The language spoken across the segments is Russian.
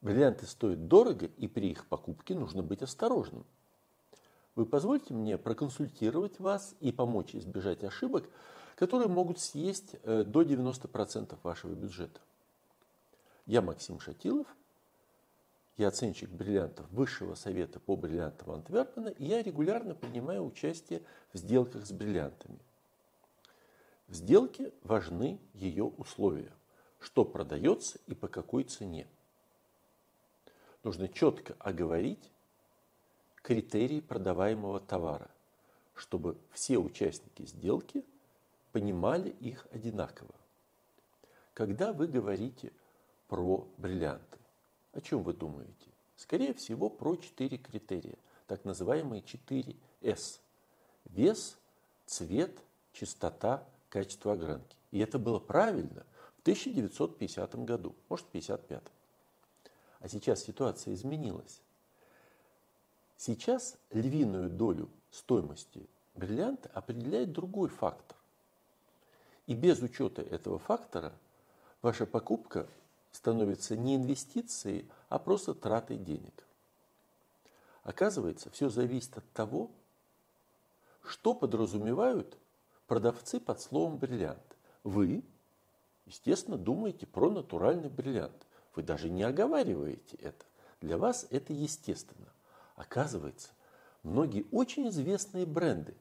Бриллианты стоят дорого, и при их покупке нужно быть осторожным. Вы позвольте мне проконсультировать вас и помочь избежать ошибок, которые могут съесть э, до 90% вашего бюджета. Я Максим Шатилов, я оценщик бриллиантов Высшего совета по бриллиантам Антверпена, и я регулярно принимаю участие в сделках с бриллиантами. В сделке важны ее условия, что продается и по какой цене. Нужно четко оговорить критерии продаваемого товара, чтобы все участники сделки понимали их одинаково. Когда вы говорите про бриллианты, о чем вы думаете? Скорее всего, про четыре критерия, так называемые 4С. Вес, цвет, чистота, качество огранки. И это было правильно в 1950 году, может, в 1955. А сейчас ситуация изменилась. Сейчас львиную долю стоимости бриллианта определяет другой фактор. И без учета этого фактора ваша покупка становится не инвестицией, а просто тратой денег. Оказывается, все зависит от того, что подразумевают продавцы под словом бриллиант. Вы, естественно, думаете про натуральный бриллиант. Вы даже не оговариваете это. Для вас это естественно. Оказывается, многие очень известные бренды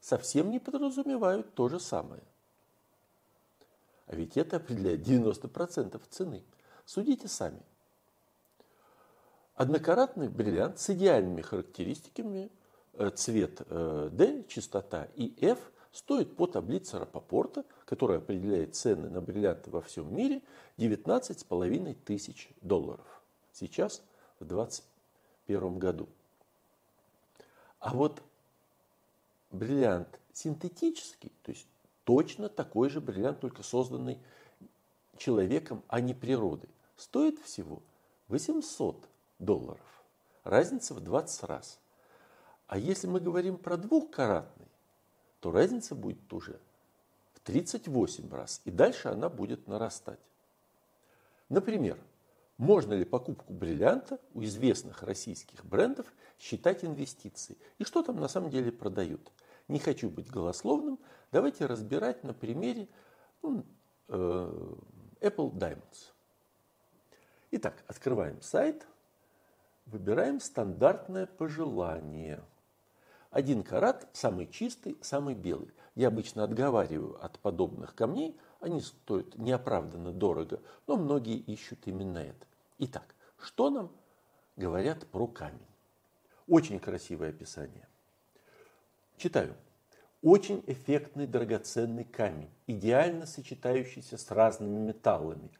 совсем не подразумевают то же самое. А ведь это определяет 90% цены. Судите сами. Однокаратный бриллиант с идеальными характеристиками, э, цвет э, D, чистота и F стоит по таблице Рапопорта, которая определяет цены на бриллианты во всем мире, 19,5 тысяч долларов. Сейчас в 2021 году. А вот бриллиант синтетический, то есть точно такой же бриллиант, только созданный человеком, а не природой, стоит всего 800 долларов. Разница в 20 раз. А если мы говорим про двухкаратный, то разница будет уже в 38 раз. И дальше она будет нарастать. Например, можно ли покупку бриллианта у известных российских брендов считать инвестицией? И что там на самом деле продают? Не хочу быть голословным, давайте разбирать на примере ну, э, Apple Diamonds. Итак, открываем сайт, выбираем стандартное пожелание. Один карат самый чистый, самый белый. Я обычно отговариваю от подобных камней, они стоят неоправданно дорого, но многие ищут именно это. Итак, что нам говорят про камень? Очень красивое описание. Читаю. Очень эффектный драгоценный камень, идеально сочетающийся с разными металлами.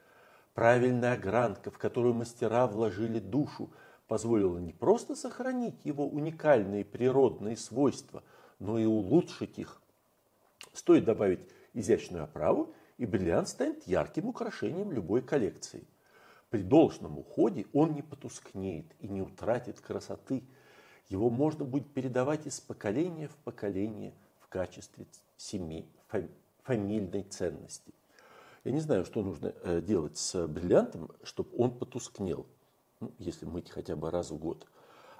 Правильная огранка, в которую мастера вложили душу, позволила не просто сохранить его уникальные природные свойства, но и улучшить их. Стоит добавить изящную оправу и бриллиант станет ярким украшением любой коллекции. При должном уходе он не потускнеет и не утратит красоты. Его можно будет передавать из поколения в поколение в качестве семей, фамильной ценности. Я не знаю, что нужно э, делать с бриллиантом, чтобы он потускнел, ну, если мыть хотя бы раз в год.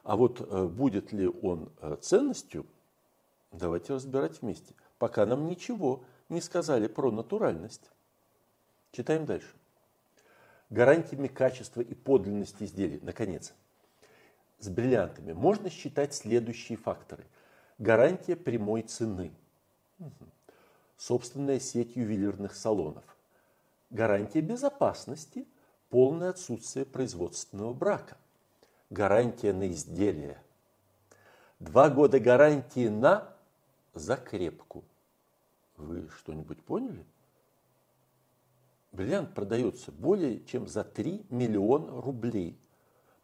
А вот э, будет ли он э, ценностью, давайте разбирать вместе. Пока нам ничего не сказали про натуральность. Читаем дальше. Гарантиями качества и подлинности изделий. Наконец, с бриллиантами можно считать следующие факторы. Гарантия прямой цены. Собственная сеть ювелирных салонов. Гарантия безопасности. Полное отсутствие производственного брака. Гарантия на изделие. Два года гарантии на закрепку. Вы что-нибудь поняли? Бриллиант продается более чем за 3 миллиона рублей.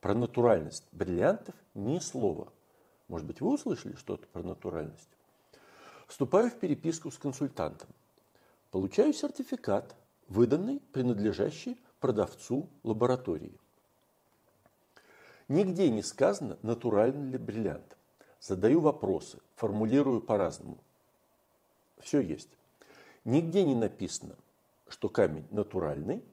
Про натуральность бриллиантов ни слова. Может быть, вы услышали что-то про натуральность? Вступаю в переписку с консультантом. Получаю сертификат, выданный, принадлежащий продавцу лаборатории. Нигде не сказано, натуральный ли бриллиант. Задаю вопросы, формулирую по-разному. Все есть. Нигде не написано, что камень натуральный.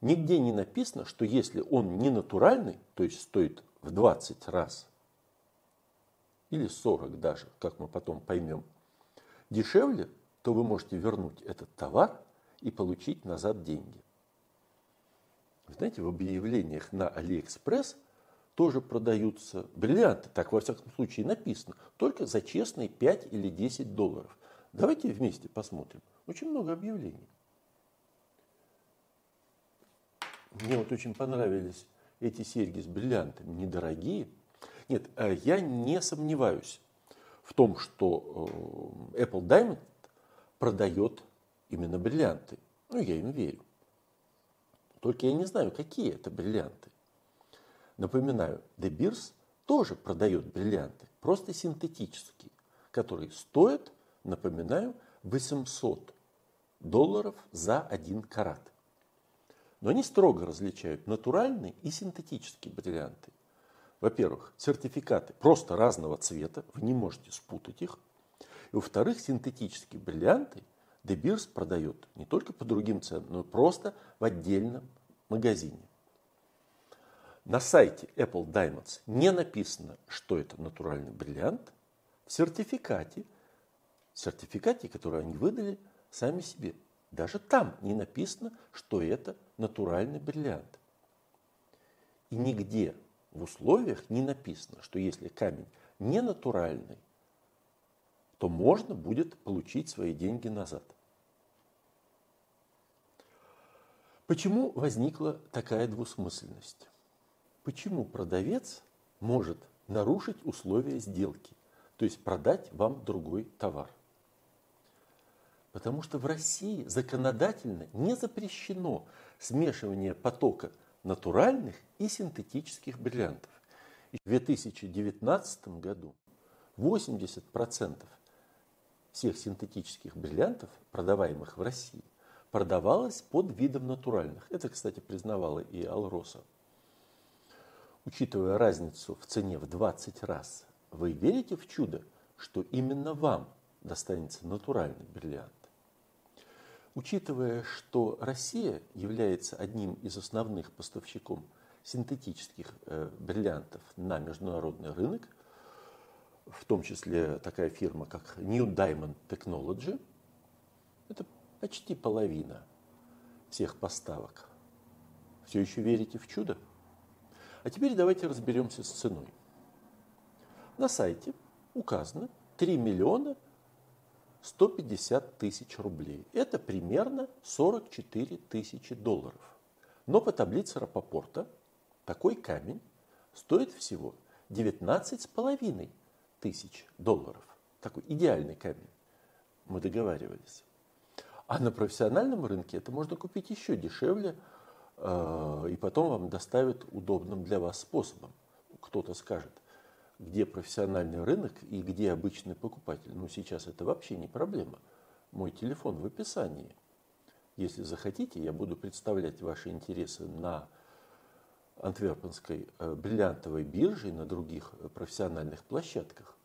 Нигде не написано, что если он не натуральный, то есть стоит в 20 раз или 40 даже, как мы потом поймем, дешевле, то вы можете вернуть этот товар и получить назад деньги. Знаете, в объявлениях на Алиэкспресс тоже продаются бриллианты, так во всяком случае написано, только за честные 5 или 10 долларов. Давайте вместе посмотрим. Очень много объявлений. Мне вот очень понравились эти серьги с бриллиантами, недорогие. Нет, э, я не сомневаюсь в том, что э, Apple Diamond продает именно бриллианты. Ну, я им верю. Только я не знаю, какие это бриллианты. Напоминаю, De Beers тоже продает бриллианты, просто синтетические, которые стоят, напоминаю, 800 долларов за один карат. Но они строго различают натуральные и синтетические бриллианты. Во-первых, сертификаты просто разного цвета, вы не можете спутать их. И во-вторых, синтетические бриллианты Beers продает не только по другим ценам, но и просто в отдельном магазине. На сайте Apple Diamonds не написано, что это натуральный бриллиант. В сертификате, сертификате, который они выдали сами себе, даже там не написано, что это натуральный бриллиант. И нигде в условиях не написано, что если камень не натуральный, то можно будет получить свои деньги назад. Почему возникла такая двусмысленность? Почему продавец может нарушить условия сделки, то есть продать вам другой товар? Потому что в России законодательно не запрещено смешивание потока натуральных и синтетических бриллиантов. И в 2019 году 80% всех синтетических бриллиантов, продаваемых в России, продавалось под видом натуральных. Это, кстати, признавала и Алроса. Учитывая разницу в цене в 20 раз, вы верите в чудо, что именно вам достанется натуральный бриллиант? Учитывая, что Россия является одним из основных поставщиков синтетических э, бриллиантов на международный рынок, в том числе такая фирма, как New Diamond Technology, это почти половина всех поставок. Все еще верите в чудо? А теперь давайте разберемся с ценой. На сайте указано 3 миллиона 150 тысяч рублей. Это примерно 44 тысячи долларов. Но по таблице Рапопорта такой камень стоит всего 19,5 тысяч долларов. Такой идеальный камень. Мы договаривались. А на профессиональном рынке это можно купить еще дешевле, э, и потом вам доставят удобным для вас способом. Кто-то скажет, где профессиональный рынок и где обычный покупатель. Но сейчас это вообще не проблема. Мой телефон в описании. Если захотите, я буду представлять ваши интересы на Антверпенской э, бриллиантовой бирже и на других э, профессиональных площадках.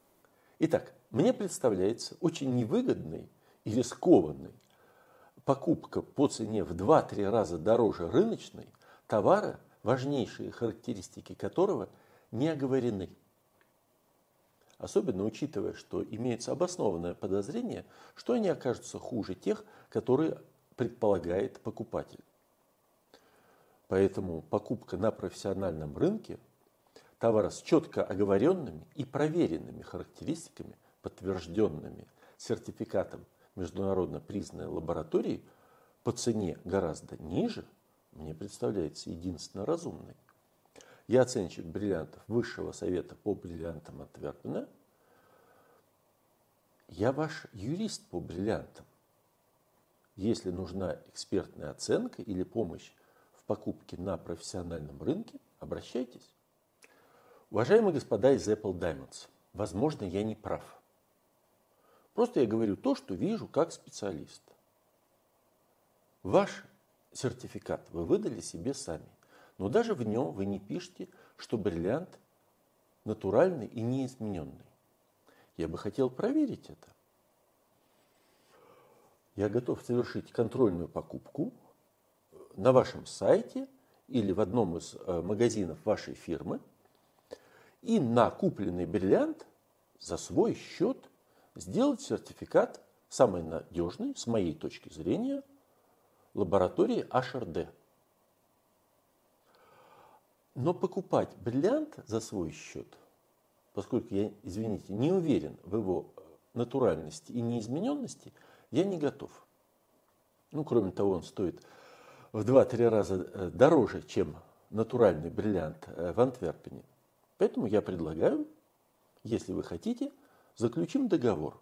Итак, мне представляется очень невыгодной и рискованной покупка по цене в 2-3 раза дороже рыночной товара, важнейшие характеристики которого не оговорены. Особенно учитывая, что имеется обоснованное подозрение, что они окажутся хуже тех, которые предполагает покупатель. Поэтому покупка на профессиональном рынке товара с четко оговоренными и проверенными характеристиками, подтвержденными сертификатом международно признанной лаборатории по цене гораздо ниже, мне представляется единственно разумной. Я оценщик бриллиантов Высшего совета по бриллиантам Антверпена. Я ваш юрист по бриллиантам. Если нужна экспертная оценка или помощь в покупке на профессиональном рынке, обращайтесь. Уважаемые господа из Apple Diamonds, возможно, я не прав. Просто я говорю то, что вижу как специалист. Ваш сертификат вы выдали себе сами. Но даже в нем вы не пишете, что бриллиант натуральный и неизмененный. Я бы хотел проверить это. Я готов совершить контрольную покупку на вашем сайте или в одном из э, магазинов вашей фирмы и на купленный бриллиант за свой счет сделать сертификат самый надежный, с моей точки зрения, лаборатории HRD. Но покупать бриллиант за свой счет, поскольку я, извините, не уверен в его натуральности и неизмененности, я не готов. Ну, кроме того, он стоит в 2-3 раза э, дороже, чем натуральный бриллиант э, в Антверпене. Поэтому я предлагаю, если вы хотите, заключим договор.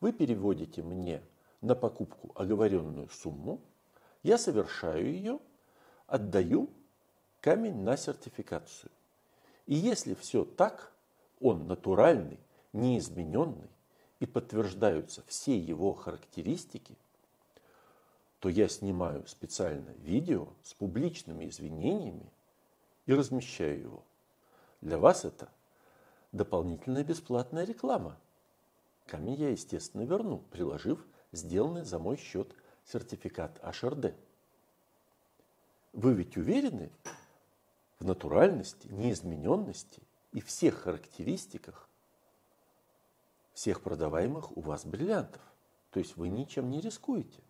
Вы переводите мне на покупку оговоренную сумму, я совершаю ее, отдаю камень на сертификацию. И если все так, он натуральный, неизмененный и подтверждаются все его характеристики – то я снимаю специально видео с публичными извинениями и размещаю его. Для вас это дополнительная бесплатная реклама. Камень я, естественно, верну, приложив сделанный за мой счет сертификат HRD. Вы ведь уверены в натуральности, неизмененности и всех характеристиках всех продаваемых у вас бриллиантов. То есть вы ничем не рискуете.